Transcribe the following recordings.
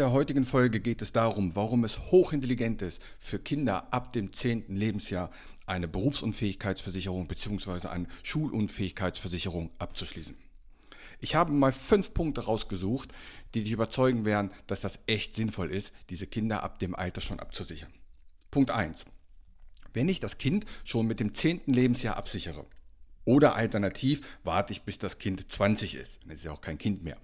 Der heutigen Folge geht es darum, warum es hochintelligent ist, für Kinder ab dem 10. Lebensjahr eine Berufsunfähigkeitsversicherung bzw. eine Schulunfähigkeitsversicherung abzuschließen. Ich habe mal fünf Punkte rausgesucht, die dich überzeugen werden, dass das echt sinnvoll ist, diese Kinder ab dem Alter schon abzusichern. Punkt 1. Wenn ich das Kind schon mit dem 10. Lebensjahr absichere, oder alternativ warte ich, bis das Kind 20 ist, dann ist ja auch kein Kind mehr.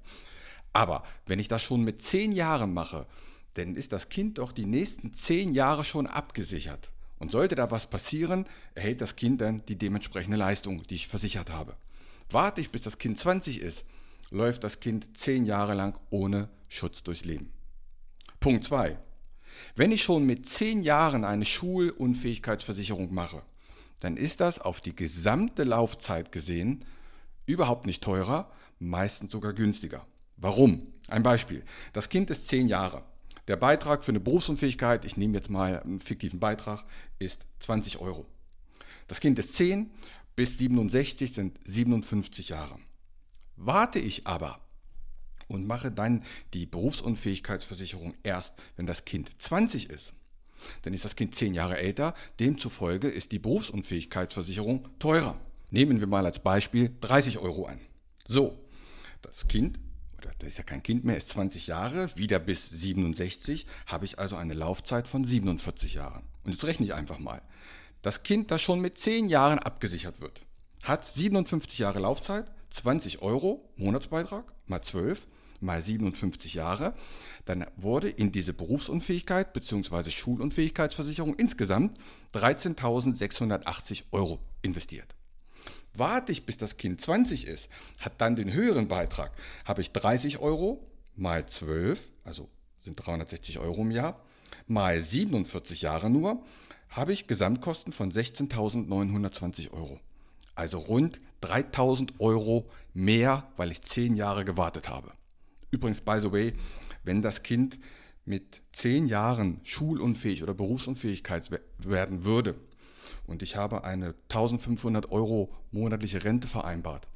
Aber wenn ich das schon mit zehn Jahren mache, dann ist das Kind doch die nächsten zehn Jahre schon abgesichert. Und sollte da was passieren, erhält das Kind dann die dementsprechende Leistung, die ich versichert habe. Warte ich, bis das Kind 20 ist, läuft das Kind zehn Jahre lang ohne Schutz durchs Leben. Punkt 2. Wenn ich schon mit zehn Jahren eine Schulunfähigkeitsversicherung mache, dann ist das auf die gesamte Laufzeit gesehen überhaupt nicht teurer, meistens sogar günstiger. Warum? Ein Beispiel. Das Kind ist zehn Jahre. Der Beitrag für eine Berufsunfähigkeit, ich nehme jetzt mal einen fiktiven Beitrag, ist 20 Euro. Das Kind ist 10 bis 67 sind 57 Jahre. Warte ich aber und mache dann die Berufsunfähigkeitsversicherung erst, wenn das Kind 20 ist, dann ist das Kind 10 Jahre älter, demzufolge ist die Berufsunfähigkeitsversicherung teurer. Nehmen wir mal als Beispiel 30 Euro an. So, das Kind das ist ja kein Kind mehr, ist 20 Jahre, wieder bis 67, habe ich also eine Laufzeit von 47 Jahren. Und jetzt rechne ich einfach mal. Das Kind, das schon mit 10 Jahren abgesichert wird, hat 57 Jahre Laufzeit, 20 Euro Monatsbeitrag mal 12 mal 57 Jahre, dann wurde in diese Berufsunfähigkeit bzw. Schulunfähigkeitsversicherung insgesamt 13.680 Euro investiert. Warte ich, bis das Kind 20 ist, hat dann den höheren Beitrag, habe ich 30 Euro mal 12, also sind 360 Euro im Jahr, mal 47 Jahre nur, habe ich Gesamtkosten von 16.920 Euro. Also rund 3.000 Euro mehr, weil ich 10 Jahre gewartet habe. Übrigens, by the way, wenn das Kind mit 10 Jahren schulunfähig oder berufsunfähigkeit werden würde, und ich habe eine 1500 Euro monatliche Rente vereinbart,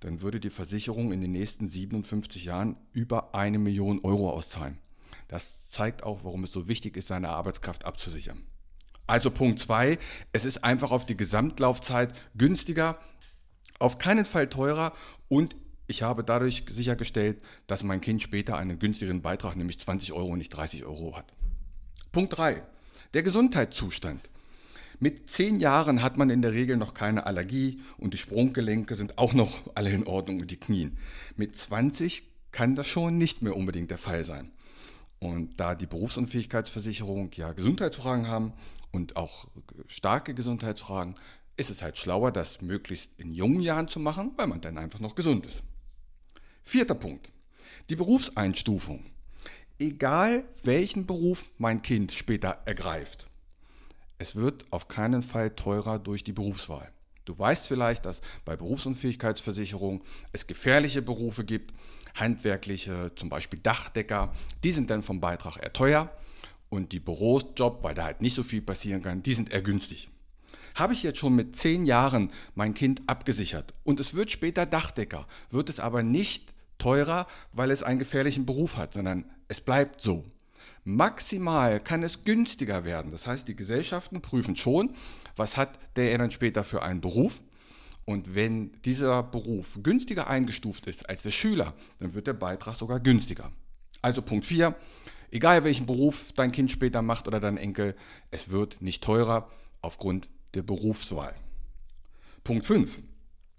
dann würde die Versicherung in den nächsten 57 Jahren über eine Million Euro auszahlen. Das zeigt auch, warum es so wichtig ist, seine Arbeitskraft abzusichern. Also Punkt 2, es ist einfach auf die Gesamtlaufzeit günstiger, auf keinen Fall teurer und ich habe dadurch sichergestellt, dass mein Kind später einen günstigeren Beitrag, nämlich 20 Euro und nicht 30 Euro hat. Punkt 3, der Gesundheitszustand. Mit zehn Jahren hat man in der Regel noch keine Allergie und die Sprunggelenke sind auch noch alle in Ordnung und die Knien. Mit 20 kann das schon nicht mehr unbedingt der Fall sein. Und da die Berufsunfähigkeitsversicherung ja Gesundheitsfragen haben und auch starke Gesundheitsfragen, ist es halt schlauer, das möglichst in jungen Jahren zu machen, weil man dann einfach noch gesund ist. Vierter Punkt. Die Berufseinstufung. Egal welchen Beruf mein Kind später ergreift, es wird auf keinen Fall teurer durch die Berufswahl. Du weißt vielleicht, dass bei Berufsunfähigkeitsversicherung es gefährliche Berufe gibt, handwerkliche, zum Beispiel Dachdecker, die sind dann vom Beitrag eher teuer und die Bürosjob, weil da halt nicht so viel passieren kann, die sind eher günstig. Habe ich jetzt schon mit zehn Jahren mein Kind abgesichert und es wird später Dachdecker, wird es aber nicht teurer, weil es einen gefährlichen Beruf hat, sondern es bleibt so. Maximal kann es günstiger werden. Das heißt, die Gesellschaften prüfen schon, was hat der dann später für einen Beruf. Und wenn dieser Beruf günstiger eingestuft ist als der Schüler, dann wird der Beitrag sogar günstiger. Also Punkt 4, egal welchen Beruf dein Kind später macht oder dein Enkel, es wird nicht teurer aufgrund der Berufswahl. Punkt 5,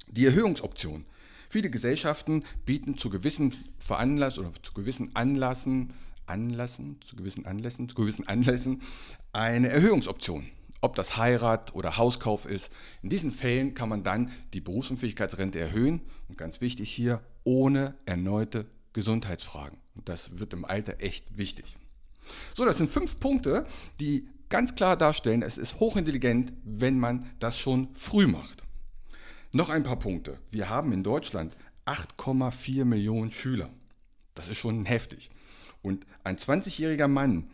die Erhöhungsoption. Viele Gesellschaften bieten zu gewissen Veranlassen oder zu gewissen Anlassen Anlässen, zu gewissen Anlässen, zu gewissen Anlässen eine Erhöhungsoption. Ob das Heirat oder Hauskauf ist. In diesen Fällen kann man dann die Berufsunfähigkeitsrente erhöhen und ganz wichtig hier ohne erneute Gesundheitsfragen. Und das wird im Alter echt wichtig. So, das sind fünf Punkte, die ganz klar darstellen, es ist hochintelligent, wenn man das schon früh macht. Noch ein paar Punkte. Wir haben in Deutschland 8,4 Millionen Schüler. Das ist schon heftig. Und ein 20-jähriger Mann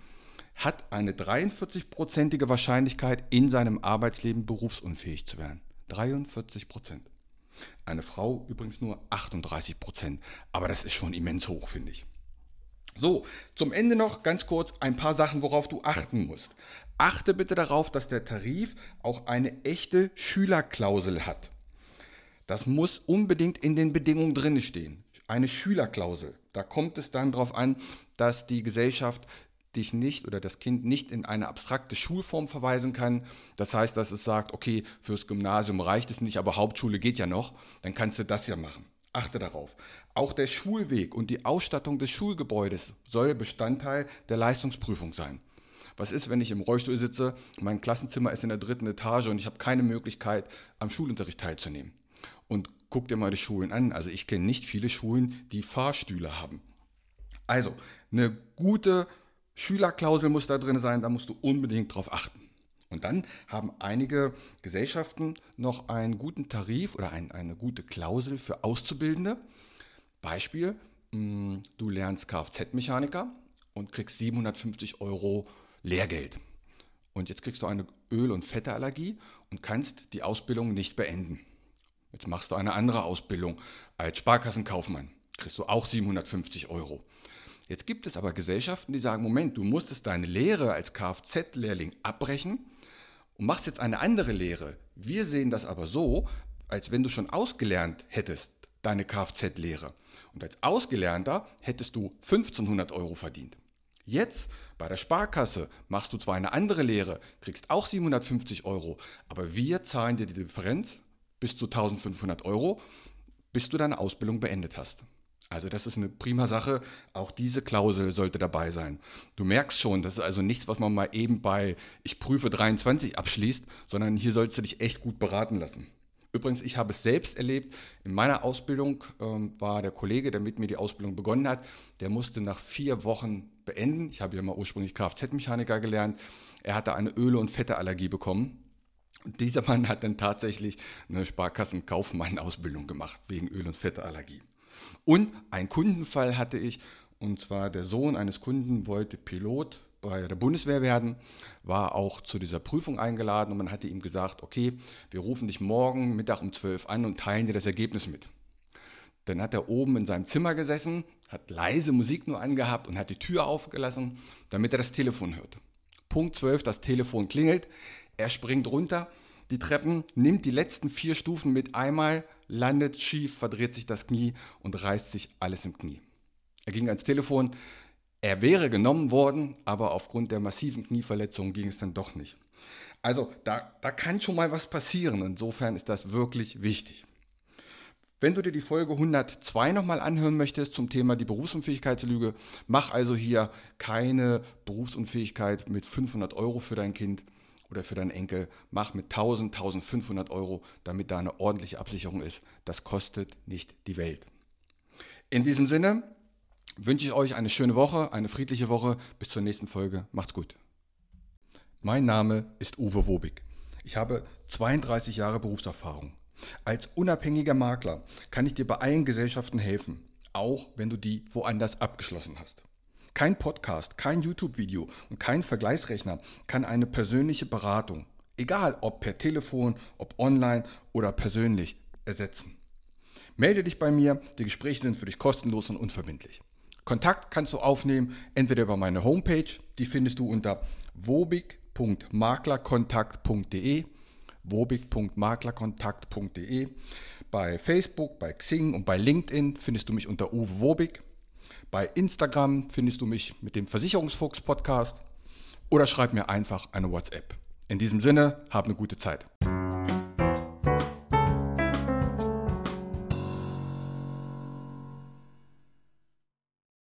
hat eine 43-prozentige Wahrscheinlichkeit, in seinem Arbeitsleben berufsunfähig zu werden. 43 Prozent. Eine Frau übrigens nur 38 Prozent. Aber das ist schon immens hoch, finde ich. So, zum Ende noch ganz kurz ein paar Sachen, worauf du achten musst. Achte bitte darauf, dass der Tarif auch eine echte Schülerklausel hat. Das muss unbedingt in den Bedingungen drin stehen. Eine Schülerklausel. Da kommt es dann darauf an, dass die Gesellschaft dich nicht oder das Kind nicht in eine abstrakte Schulform verweisen kann. Das heißt, dass es sagt, okay, fürs Gymnasium reicht es nicht, aber Hauptschule geht ja noch, dann kannst du das ja machen. Achte darauf. Auch der Schulweg und die Ausstattung des Schulgebäudes soll Bestandteil der Leistungsprüfung sein. Was ist, wenn ich im Rollstuhl sitze, mein Klassenzimmer ist in der dritten Etage und ich habe keine Möglichkeit, am Schulunterricht teilzunehmen? Und guck dir mal die Schulen an. Also ich kenne nicht viele Schulen, die Fahrstühle haben. Also, eine gute Schülerklausel muss da drin sein, da musst du unbedingt drauf achten. Und dann haben einige Gesellschaften noch einen guten Tarif oder ein, eine gute Klausel für Auszubildende. Beispiel, mm, du lernst Kfz-Mechaniker und kriegst 750 Euro Lehrgeld. Und jetzt kriegst du eine Öl- und Fetteallergie und kannst die Ausbildung nicht beenden. Jetzt machst du eine andere Ausbildung als Sparkassenkaufmann. Kriegst du auch 750 Euro. Jetzt gibt es aber Gesellschaften, die sagen, Moment, du musstest deine Lehre als Kfz-Lehrling abbrechen und machst jetzt eine andere Lehre. Wir sehen das aber so, als wenn du schon ausgelernt hättest, deine Kfz-Lehre. Und als Ausgelernter hättest du 1500 Euro verdient. Jetzt bei der Sparkasse machst du zwar eine andere Lehre, kriegst auch 750 Euro, aber wir zahlen dir die Differenz bis zu 1500 Euro, bis du deine Ausbildung beendet hast. Also das ist eine prima Sache. Auch diese Klausel sollte dabei sein. Du merkst schon, das ist also nichts, was man mal eben bei ich prüfe 23 abschließt, sondern hier sollst du dich echt gut beraten lassen. Übrigens, ich habe es selbst erlebt. In meiner Ausbildung ähm, war der Kollege, der mit mir die Ausbildung begonnen hat, der musste nach vier Wochen beenden. Ich habe ja mal ursprünglich Kfz-Mechaniker gelernt. Er hatte eine Öle- und Fetteallergie bekommen dieser Mann hat dann tatsächlich eine Sparkassenkaufmann-Ausbildung gemacht wegen Öl- und Fettallergie. Und einen Kundenfall hatte ich, und zwar der Sohn eines Kunden wollte Pilot bei der Bundeswehr werden, war auch zu dieser Prüfung eingeladen und man hatte ihm gesagt, okay, wir rufen dich morgen Mittag um 12 an und teilen dir das Ergebnis mit. Dann hat er oben in seinem Zimmer gesessen, hat leise Musik nur angehabt und hat die Tür aufgelassen, damit er das Telefon hört. Punkt 12, das Telefon klingelt. Er springt runter, die Treppen, nimmt die letzten vier Stufen mit einmal, landet schief, verdreht sich das Knie und reißt sich alles im Knie. Er ging ans Telefon. Er wäre genommen worden, aber aufgrund der massiven Knieverletzung ging es dann doch nicht. Also da, da kann schon mal was passieren. Insofern ist das wirklich wichtig. Wenn du dir die Folge 102 nochmal anhören möchtest zum Thema die Berufsunfähigkeitslüge, mach also hier keine Berufsunfähigkeit mit 500 Euro für dein Kind oder für deinen Enkel, mach mit 1000, 1500 Euro, damit da eine ordentliche Absicherung ist. Das kostet nicht die Welt. In diesem Sinne wünsche ich euch eine schöne Woche, eine friedliche Woche. Bis zur nächsten Folge. Macht's gut. Mein Name ist Uwe Wobig. Ich habe 32 Jahre Berufserfahrung. Als unabhängiger Makler kann ich dir bei allen Gesellschaften helfen, auch wenn du die woanders abgeschlossen hast. Kein Podcast, kein YouTube-Video und kein Vergleichsrechner kann eine persönliche Beratung, egal ob per Telefon, ob online oder persönlich, ersetzen. Melde dich bei mir, die Gespräche sind für dich kostenlos und unverbindlich. Kontakt kannst du aufnehmen, entweder über meine Homepage, die findest du unter wobig.maklerkontakt.de, wobig.maklerkontakt.de, bei Facebook, bei Xing und bei LinkedIn findest du mich unter Uwe Wobig. Bei Instagram findest du mich mit dem Versicherungsfuchs Podcast oder schreib mir einfach eine WhatsApp. In diesem Sinne, hab eine gute Zeit.